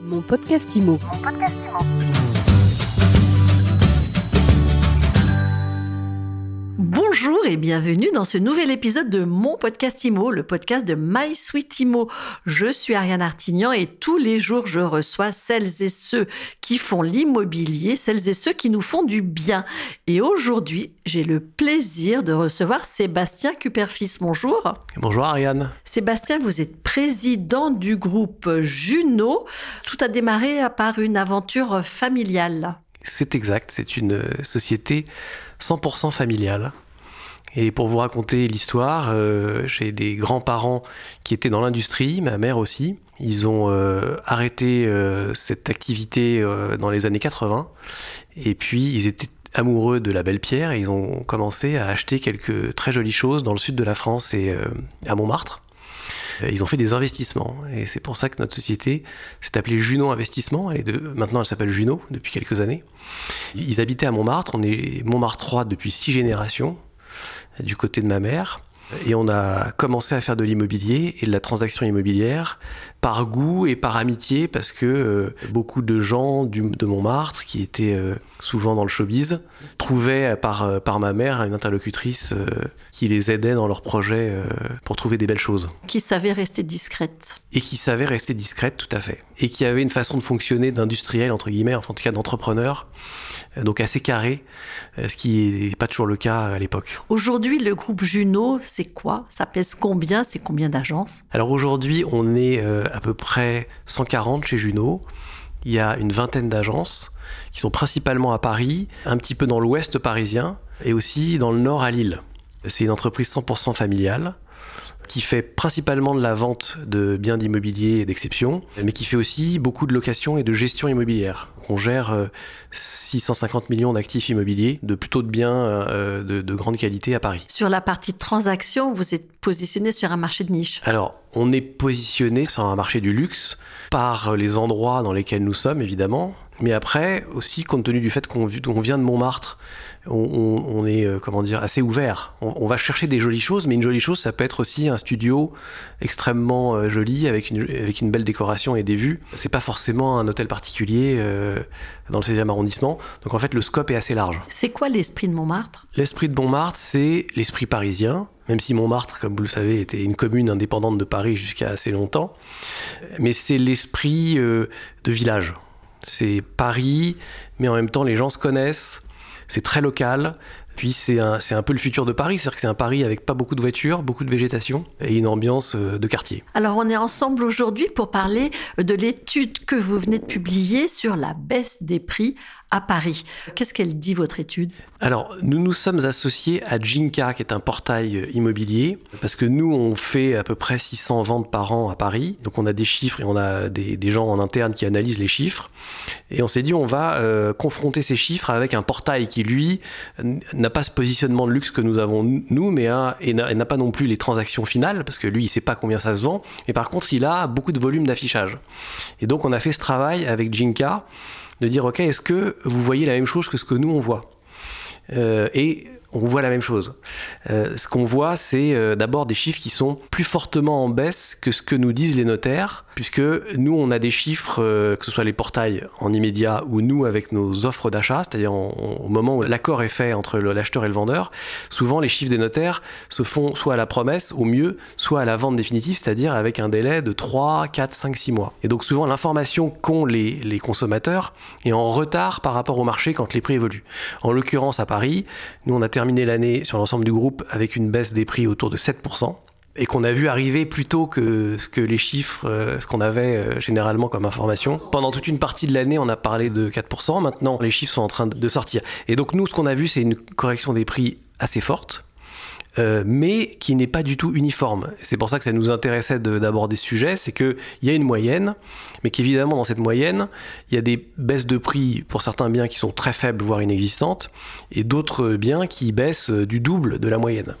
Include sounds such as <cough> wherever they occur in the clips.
Mon podcast IMO. Et bienvenue dans ce nouvel épisode de mon podcast IMO, le podcast de My Sweet IMO. Je suis Ariane Artignan et tous les jours je reçois celles et ceux qui font l'immobilier, celles et ceux qui nous font du bien. Et aujourd'hui, j'ai le plaisir de recevoir Sébastien Cuperfis. Bonjour. Bonjour Ariane. Sébastien, vous êtes président du groupe Juno. Tout a démarré par une aventure familiale. C'est exact, c'est une société 100% familiale. Et pour vous raconter l'histoire, euh, j'ai des grands-parents qui étaient dans l'industrie, ma mère aussi. Ils ont euh, arrêté euh, cette activité dans les années 80. Et puis, ils étaient amoureux de la belle pierre et ils ont commencé à acheter quelques très jolies choses dans le sud de la France et à Montmartre. Ils ont fait des investissements et c'est pour ça que notre société s'est appelée Juno Investissement. Maintenant, elle s'appelle Juno depuis quelques années. Ils habitaient à Montmartre. On est Montmartre 3 depuis six générations du côté de ma mère. Et on a commencé à faire de l'immobilier et de la transaction immobilière par goût et par amitié parce que euh, beaucoup de gens du, de Montmartre qui étaient euh, souvent dans le showbiz trouvaient par, euh, par ma mère une interlocutrice qui les aidait dans leurs projets pour trouver des belles choses. Qui savait rester discrète. Et qui savait rester discrète, tout à fait. Et qui avait une façon de fonctionner d'industriel, entre guillemets, en tout cas d'entrepreneur, donc assez carré, ce qui n'est pas toujours le cas à l'époque. Aujourd'hui, le groupe Juno, c'est quoi? Ça pèse combien? C'est combien d'agences? Alors aujourd'hui, on est à peu près 140 chez Juno. Il y a une vingtaine d'agences qui sont principalement à Paris, un petit peu dans l'ouest parisien et aussi dans le nord à Lille. C'est une entreprise 100% familiale qui fait principalement de la vente de biens d'immobilier d'exception, mais qui fait aussi beaucoup de location et de gestion immobilière. On gère 650 euh, millions d'actifs immobiliers, de plutôt de biens euh, de, de, grande qualité à Paris. Sur la partie transaction, vous êtes positionné sur un marché de niche Alors, on est positionné sur un marché du luxe par les endroits dans lesquels nous sommes, évidemment, mais après, aussi, compte tenu du fait qu'on vient de Montmartre, on, est, euh, comment dire, assez ouvert. On, va chercher des jolies choses, mais une jolie chose, ça peut être aussi un studio extrêmement euh, joli, avec une, avec une belle décoration et des vues. C'est pas forcément un hôtel particulier euh, dans le 16e arrondissement. Donc en fait, le scope est assez large. C'est quoi l'esprit de Montmartre? L'esprit de Montmartre, c'est l'esprit parisien, même si Montmartre, comme vous le savez, était une commune indépendante de Paris jusqu'à assez longtemps. Mais c'est l'esprit de village. C'est Paris, mais en même temps les gens se connaissent, c'est très local, puis c'est un, un, peu le futur de Paris, c'est-à-dire que c'est un Paris avec pas beaucoup de voitures, beaucoup de végétation et une ambiance euh, de quartier. Alors on est ensemble aujourd'hui pour parler de l'étude que vous venez de publier sur la baisse des prix à Paris. Qu'est-ce qu'elle dit, votre étude? Alors, nous nous sommes associés à Jinka, qui est un portail immobilier, parce que nous, on fait à peu près 600 ventes par an à Paris. Donc, on a des chiffres et on a des, des gens en interne qui analysent les chiffres. Et on s'est dit, on va euh, confronter ces chiffres avec un portail qui, lui, n'a pas ce positionnement de luxe que nous avons, nous, mais a, et n'a pas non plus les transactions finales, parce que lui, il sait pas combien ça se vend. Mais par contre, il a beaucoup de volume d'affichage. Et donc, on a fait ce travail avec Jinka de dire, OK, est-ce que vous voyez la même chose que ce que nous, on voit? Euh, Et on voit la même chose. Euh, ce qu'on voit, c'est euh, d'abord des chiffres qui sont plus fortement en baisse que ce que nous disent les notaires, puisque nous, on a des chiffres, euh, que ce soit les portails en immédiat ou nous avec nos offres d'achat, c'est-à-dire au moment où l'accord est fait entre l'acheteur et le vendeur, souvent les chiffres des notaires se font soit à la promesse, au mieux, soit à la vente définitive, c'est-à-dire avec un délai de 3, 4, 5, 6 mois. Et donc souvent, l'information qu'ont les, les consommateurs est en retard par rapport au marché quand les prix évoluent. En l'occurrence, à Paris, nous, on a terminé l'année sur l'ensemble du groupe avec une baisse des prix autour de 7% et qu'on a vu arriver plus tôt que ce que les chiffres, euh, ce qu'on avait euh, généralement comme information. Pendant toute une partie de l'année, on a parlé de 4%. Maintenant, les chiffres sont en train de sortir. Et donc nous, ce qu'on a vu, c'est une correction des prix assez forte. Euh, mais qui n'est pas du tout uniforme. C'est pour ça que ça nous intéressait d'aborder ce sujet, c'est qu'il y a une moyenne, mais qu'évidemment dans cette moyenne, il y a des baisses de prix pour certains biens qui sont très faibles, voire inexistantes, et d'autres biens qui baissent du double de la moyenne.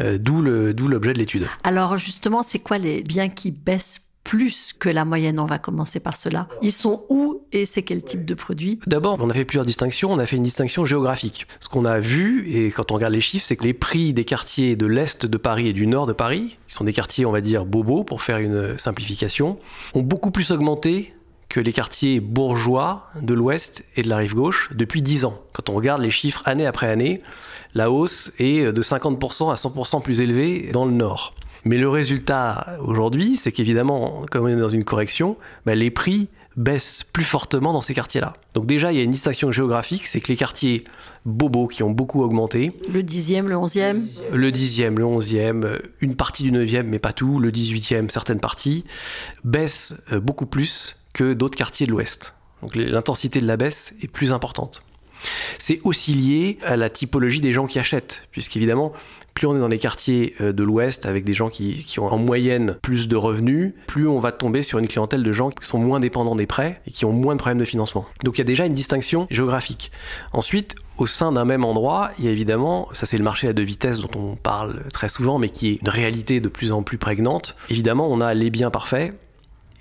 Euh, d'où l'objet de l'étude. Alors justement, c'est quoi les biens qui baissent plus que la moyenne. On va commencer par cela. Ils sont où et c'est quel type de produit? D'abord, on a fait plusieurs distinctions. On a fait une distinction géographique. Ce qu'on a vu, et quand on regarde les chiffres, c'est que les prix des quartiers de l'Est de Paris et du Nord de Paris, qui sont des quartiers, on va dire, bobos, pour faire une simplification, ont beaucoup plus augmenté que les quartiers bourgeois de l'Ouest et de la rive gauche depuis 10 ans. Quand on regarde les chiffres année après année, la hausse est de 50% à 100% plus élevée dans le Nord. Mais le résultat aujourd'hui, c'est qu'évidemment, comme on est dans une correction, bah, les prix baissent plus fortement dans ces quartiers-là. Donc déjà, il y a une distinction géographique, c'est que les quartiers bobos qui ont beaucoup augmenté. Le 10e, le 11e Le 10e, le 11e, une partie du 9e, mais pas tout, le 18e, certaines parties, baissent euh, beaucoup plus que d'autres quartiers de l'Ouest. Donc l'intensité de la baisse est plus importante. C'est aussi lié à la typologie des gens qui achètent, puisqu'évidemment, plus on est dans les quartiers euh, de l'Ouest avec des gens qui, ont en moyenne plus de revenus, plus on va tomber sur une clientèle de gens qui sont moins dépendants des prêts et qui ont moins de problèmes de financement. Donc il y a déjà une distinction géographique. Ensuite, au sein d'un même endroit, il y a évidemment, ça c'est le marché à deux vitesses dont on parle très souvent, mais qui est une réalité de plus en plus prégnante. Évidemment, on a les biens parfaits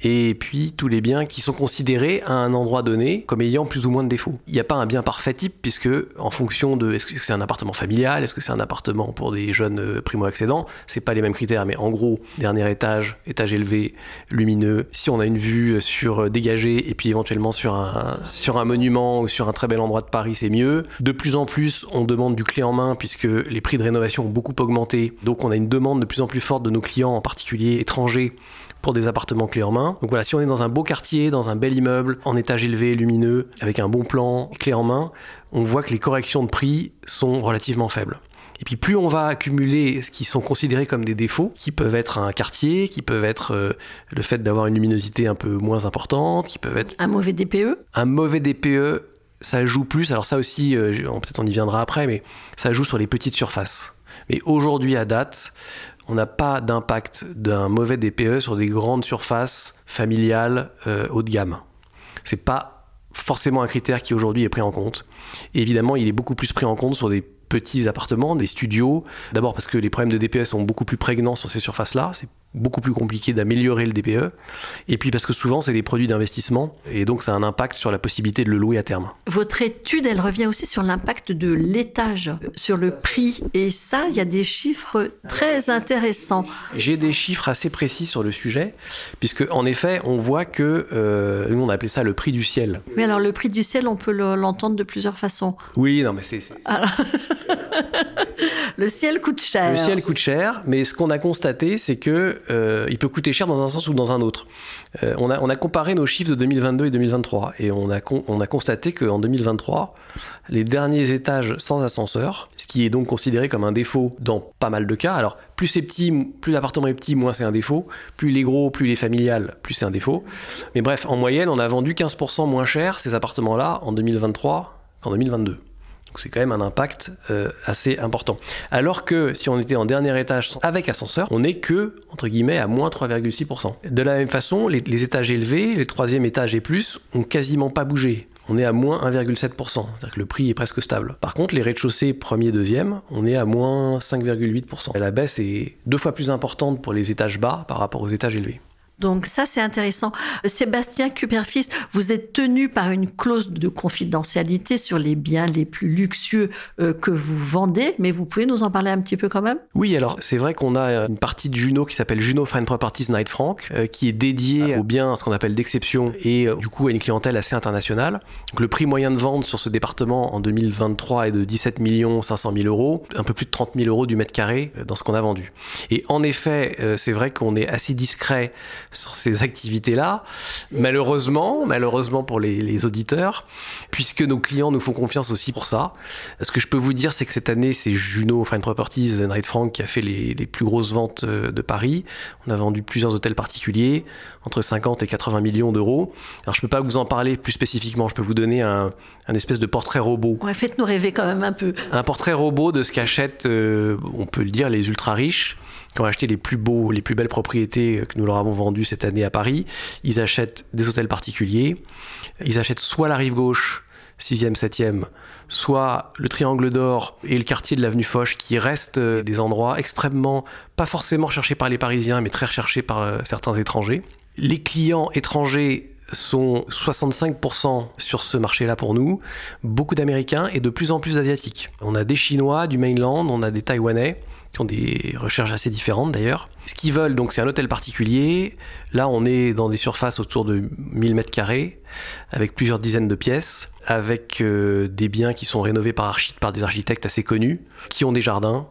et puis tous les biens qui sont considérés à un endroit donné comme ayant plus ou moins de défauts. Il n'y a pas un bien parfait type puisque en fonction de est-ce que c'est un appartement familial, est-ce que c'est un appartement pour des jeunes euh, primo-accédants, c'est pas les mêmes critères mais en gros, dernier étage, étage élevé, lumineux, si on a une vue sur euh, dégagée et puis éventuellement sur sur un monument ou sur un très bel endroit de Paris, c'est mieux. De plus en plus, on demande du clé en main puisque les prix de rénovation ont beaucoup augmenté. Donc on a une demande de plus en plus forte de nos clients en particulier étrangers pour des appartements clés en main. Donc voilà, si on est dans un beau quartier, dans un bel immeuble, en étage élevé, lumineux, avec un bon plan, clé en main, on voit que les corrections de prix sont relativement faibles. Et puis plus on va accumuler ce qui sont considérés comme des défauts, qui peuvent être un quartier, qui peuvent être euh, le fait d'avoir une luminosité un peu moins importante, qui peuvent être... Un mauvais DPE Un mauvais DPE, ça joue plus. Alors ça aussi, euh, peut-être on y viendra après, mais ça joue sur les petites surfaces. Mais aujourd'hui, à date, on n'a pas d'impact d'un mauvais DPE sur des grandes surfaces familiales euh, haut de gamme. C'est pas forcément un critère qui aujourd'hui est pris en compte. évidemment, il est beaucoup plus pris en compte sur des petits appartements, des studios. D'abord parce que les problèmes de DPE sont beaucoup plus prégnants sur ces surfaces-là. C'est beaucoup plus compliqué d'améliorer le DPE. Et puis parce que souvent, c'est des produits d'investissement et donc ça a un impact sur la possibilité de le louer à terme. Votre étude, elle revient aussi sur l'impact de l'étage, sur le prix. Et ça, il y a des chiffres très intéressants. J'ai des chiffres assez précis sur le sujet, puisque en effet, on voit que, euh, nous on appelait ça le prix du ciel. Mais alors le prix du ciel, on peut l'entendre de plusieurs façons. Oui, non, mais c'est... <laughs> le ciel coûte cher. Le ciel coûte cher, mais ce qu'on a constaté, c'est que euh, il peut coûter cher dans un sens ou dans un autre. Euh, on, a, comparé nos chiffres de 2022 et 2023, et on a, on a constaté qu'en 2023, les derniers étages sans ascenseur, ce qui est donc considéré comme un défaut dans pas mal de cas, alors plus c'est plus l'appartement est petit, moins c'est un défaut, plus il est gros, plus il est familial, plus c'est un défaut. Mais bref, en moyenne, on a vendu 15% moins cher ces appartements-là en 2023 qu'en 2022. Donc c'est quand même un impact euh, assez important. Alors que si on était en dernier étage avec ascenseur, on n'est que, entre guillemets, à moins 3,6%. De la même façon, les, étages élevés, les troisième étages et plus, ont quasiment pas bougé on est à moins 1,7%. C'est-à-dire que le prix est presque stable. Par contre, les rez-de-chaussée premier, deuxième, on est à moins 5,8%. la baisse est deux fois plus importante pour les étages bas par rapport aux étages élevés. Donc ça, c'est intéressant. Sébastien Cuperfis, vous êtes tenu par une clause de confidentialité sur les biens les plus luxueux euh, que vous vendez, mais vous pouvez nous en parler un petit peu quand même? Oui, alors c'est vrai qu'on a une partie de Juno qui s'appelle Juno Fine Properties Night Frank, euh, qui est dédiée aux biens, ce qu'on appelle d'exception, et euh, du coup à une clientèle assez internationale. Donc le prix moyen de vente sur ce département en 2023 est de 17 500 000 euros, un peu plus de 30 000 euros du mètre carré dans ce qu'on a vendu. Et en effet, c'est vrai qu'on est assez discret sur ces activités-là. Malheureusement, malheureusement pour les, auditeurs, puisque nos clients nous font confiance aussi pour ça. Ce que je peux vous dire, c'est que cette année, c'est Juno Fine Properties Night Frank qui a fait les, plus grosses ventes euh, de Paris. On a vendu plusieurs hôtels particuliers, entre 50 et 80 millions d'euros. Alors, je peux pas vous en parler plus spécifiquement. Je peux vous donner un, espèce de portrait robot. Ouais, faites-nous rêver quand même un peu. Un portrait robot de ce qu'achètent, euh, on peut le dire, les ultra riches qui ont acheté les plus beaux, les plus belles propriétés que nous leur avons vendues cette année à Paris, ils achètent des hôtels particuliers, ils achètent soit la rive gauche, 6e, 7e, soit le Triangle d'Or et le quartier de l'avenue Foch, qui restent euh, des endroits extrêmement, pas forcément recherchés par les Parisiens, mais très recherchés par euh, certains étrangers. Les clients étrangers sont 65% sur ce marché-là pour nous, beaucoup d'Américains et de plus en plus d'Asiatiques. On a des Chinois, du mainland, on a des Taïwanais, qui ont des recherches assez différentes d'ailleurs. Ce qu'ils veulent, donc, c'est un hôtel particulier. Là, on est dans des surfaces autour de 1000 mètres carrés, avec plusieurs dizaines de pièces, avec euh, des biens qui sont rénovés par, par des architectes assez connus, qui ont des jardins,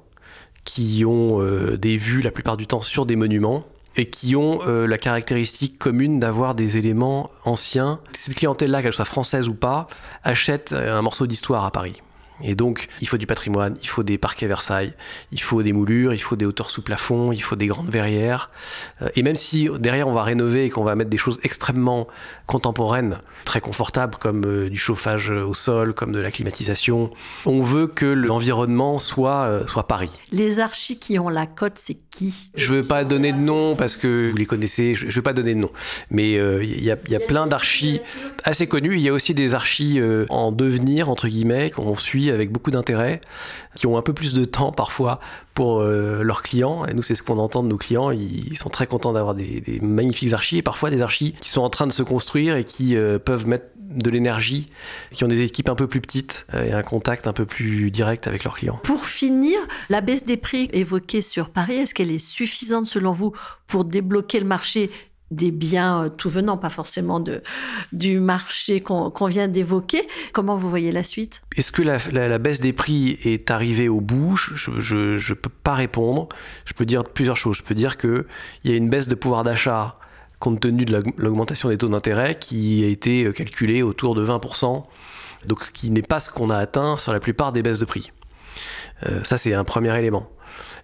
qui ont euh, des vues la plupart du temps sur des monuments et qui ont euh, la caractéristique commune d'avoir des éléments anciens. Cette clientèle-là, qu'elle soit française ou pas, achète un morceau d'histoire à Paris. Et donc, il faut du patrimoine, il faut des parquets Versailles, il faut des moulures, il faut des hauteurs sous plafond, il faut des grandes verrières. Euh, et même si derrière on va rénover et qu'on va mettre des choses extrêmement contemporaines, très confortables, comme euh, du chauffage au sol, comme de la climatisation, on veut que l'environnement soit, euh, soit Paris. Les archis qui ont la cote, c'est qui? Je ne veux pas donner de nom parce que vous les connaissez, je ne veux pas donner de nom. Mais il y, a, y a plein d'archis assez connus. Il y a aussi des archis en devenir, entre guillemets, qu'on suit avec beaucoup d'intérêt, qui ont un peu plus de temps parfois pour euh, leurs clients. Et nous, c'est ce qu'on entend de nos clients. Ils, sont très contents d'avoir des, magnifiques archis et parfois des archis qui sont en train de se construire et qui euh, peuvent mettre de l'énergie, qui ont des équipes un peu plus petites euh, et un contact un peu plus direct avec leurs clients. Pour finir, la baisse des prix évoquée sur Paris, est-ce qu'elle est suffisante selon vous pour débloquer le marché des biens euh, tout venant, pas forcément de, du marché qu'on vient d'évoquer. Comment vous voyez la suite? Est-ce que la, baisse des prix est arrivée au bout? Je ne peux pas répondre. Je peux dire plusieurs choses. Je peux dire qu'il y a une baisse de pouvoir d'achat compte tenu de l'augmentation des taux d'intérêt qui a été euh, calculée autour de 20%, donc ce qui n'est pas ce qu'on a atteint sur la plupart des baisses de prix. Euh, ça, c'est un premier élément.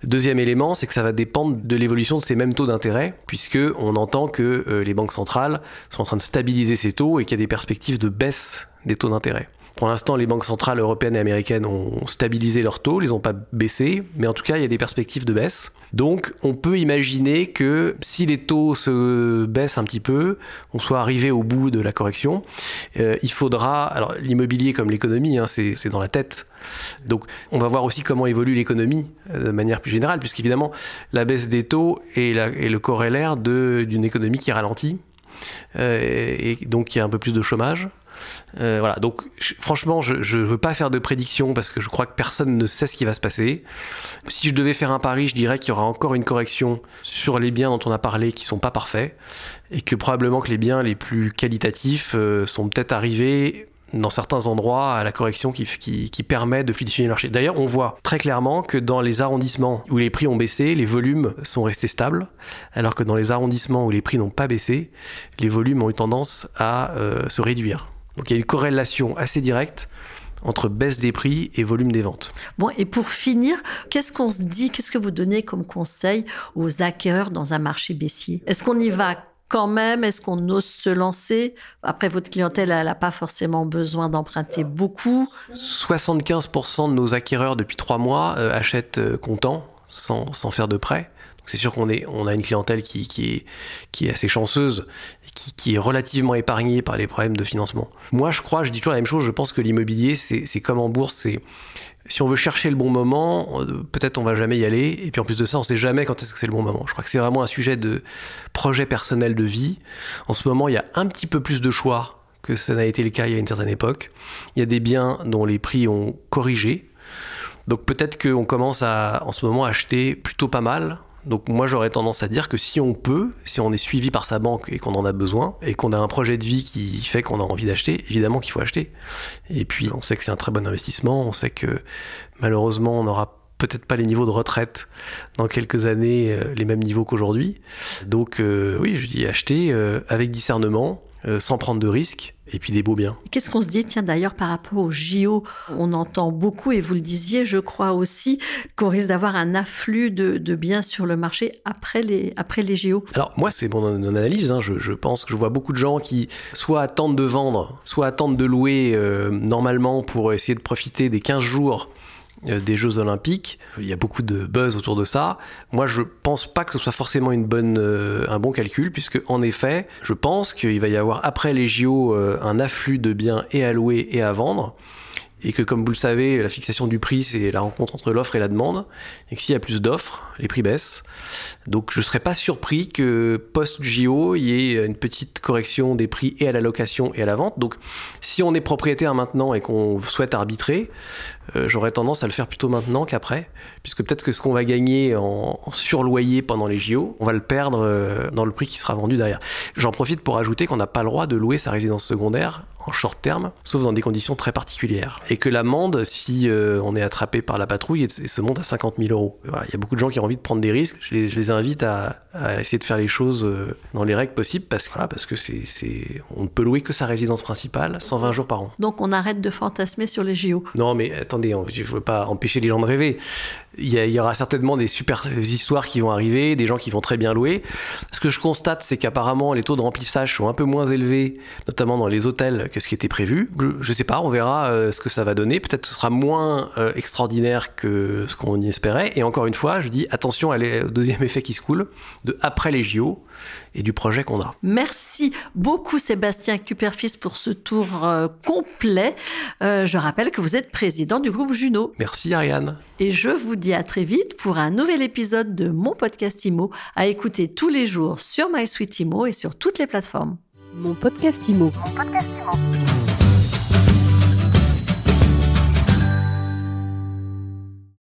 Deuxième élément, c'est que ça va dépendre de l'évolution de ces mêmes taux d'intérêt, puisque on entend que euh, les banques centrales sont en train de stabiliser ces taux et qu'il y a des perspectives de baisse des taux d'intérêt. Pour l'instant, les banques centrales européennes et américaines ont stabilisé leurs taux, les ont pas baissés, mais en tout cas, il y a des perspectives de baisse. Donc, on peut imaginer que si les taux se baissent un petit peu, on soit arrivé au bout de la correction. Euh, il faudra, alors l'immobilier comme l'économie, hein, c'est dans la tête. Donc, on va voir aussi comment évolue l'économie euh, de manière plus générale, puisqu'évidemment, la baisse des taux est, le corollaire d'une économie qui ralentit. Euh, et donc, il y a un peu plus de chômage. Euh, voilà, donc franchement, je ne veux pas faire de prédiction parce que je crois que personne ne sait ce qui va se passer. Si je devais faire un pari, je dirais qu'il y aura encore une correction sur les biens dont on a parlé qui sont pas parfaits et que probablement que les biens les plus qualitatifs euh, sont peut-être arrivés dans certains endroits à la correction qui, permet de fluidifier le marché. D'ailleurs, on voit très clairement que dans les arrondissements où les prix ont baissé, les volumes sont restés stables, alors que dans les arrondissements où les prix n'ont pas baissé, les volumes ont eu tendance à euh, se réduire. Donc il y a une corrélation assez directe entre baisse des prix et volume des ventes. Bon, et pour finir, qu'est-ce qu'on se dit, qu'est-ce que vous donnez comme conseil aux acquéreurs dans un marché baissier? Est-ce qu'on y va quand même? Est-ce qu'on ose se lancer? Après, votre clientèle, elle n'a pas forcément besoin d'emprunter beaucoup. 75% de nos acquéreurs depuis trois mois euh, achètent euh, comptant, sans, sans faire de prêt c'est sûr qu'on on a une clientèle qui, est, assez chanceuse, qui, est relativement épargnée par les problèmes de financement. Moi, je crois, je dis toujours la même chose, je pense que l'immobilier, c'est comme en bourse, c'est si on veut chercher le bon moment, peut-être on va jamais y aller. Et puis en plus de ça, on sait jamais quand est-ce que c'est le bon moment. Je crois que c'est vraiment un sujet de projet personnel de vie. En ce moment, il y a un petit peu plus de choix que ça n'a été le cas il y a une certaine époque. Il y a des biens dont les prix ont corrigé. Donc peut-être qu'on commence à, en ce moment, à acheter plutôt pas mal donc moi j'aurais tendance à dire que si on peut, si on est suivi par sa banque et qu'on en a besoin, et qu'on a un projet de vie qui fait qu'on a envie d'acheter, évidemment qu'il faut acheter. Et puis on sait que c'est un très bon investissement, on sait que malheureusement on n'aura peut-être pas les niveaux de retraite dans quelques années, euh, les mêmes niveaux qu'aujourd'hui. Donc euh, oui, je dis acheter euh, avec discernement, sans prendre de risques et puis des beaux biens. Qu'est-ce qu'on se dit, tiens d'ailleurs par rapport au JO, on entend beaucoup, et vous le disiez, je crois aussi, qu'on risque d'avoir un afflux de, biens sur le marché après les, après les JO. Alors moi, c'est mon, analyse, hein. je, pense que je vois beaucoup de gens qui soit attendent de vendre, soit attendent de louer euh, normalement pour essayer de profiter des 15 jours euh, des Jeux Olympiques. Il y a beaucoup de buzz autour de ça. Moi, je pense pas que ce soit forcément une bonne, euh, un bon calcul, puisque en effet, je pense qu'il va y avoir après les JO euh, un afflux de biens et à louer et à vendre. Et que comme vous le savez, la fixation du prix, c'est la rencontre entre l'offre et la demande, et que s'il y a plus d'offres, les prix baissent. Donc je ne serais pas surpris que post-JO, il y ait une petite correction des prix et à la location et à la vente. Donc si on est propriétaire maintenant et qu'on souhaite arbitrer, euh, j'aurais tendance à le faire plutôt maintenant qu'après, puisque peut-être que ce qu'on va gagner en, surloyer pendant les JO, on va le perdre euh, dans le prix qui sera vendu derrière. J'en profite pour ajouter qu'on n'a pas le droit de louer sa résidence secondaire en short terme, sauf dans des conditions très particulières. Et que l'amende, si euh, on est attrapé par la patrouille, se monte à 50 000 euros. Il y a beaucoup de gens qui ont envie de prendre des risques. Je les, invite à, essayer de faire les choses euh, dans les règles possibles parce, voilà, parce que c'est, on ne peut louer que sa résidence principale 120 jours par an. Donc on arrête de fantasmer sur les JO. Non, mais attendez, je ne veux pas empêcher les gens de rêver. Il y, il y, aura certainement des super histoires qui vont arriver, des gens qui vont très bien louer. Ce que je constate, c'est qu'apparemment les taux de remplissage sont un peu moins élevés, notamment dans les hôtels que ce qui était prévu. Je, ne sais pas, on verra euh, ce que ça va donner. Peut-être que ce sera moins euh, extraordinaire que ce qu'on y espérait. Et encore une fois, je dis attention au deuxième effet qui se coule de après les JO et du projet qu'on a. Merci beaucoup Sébastien Cuperfis pour ce tour euh, complet. je rappelle que vous êtes président du groupe Juno. Merci Ariane. Et je vous dis à très vite pour un nouvel épisode de mon podcast IMO à écouter tous les jours sur MySuite IMO et sur toutes les plateformes. Mon podcast Imo.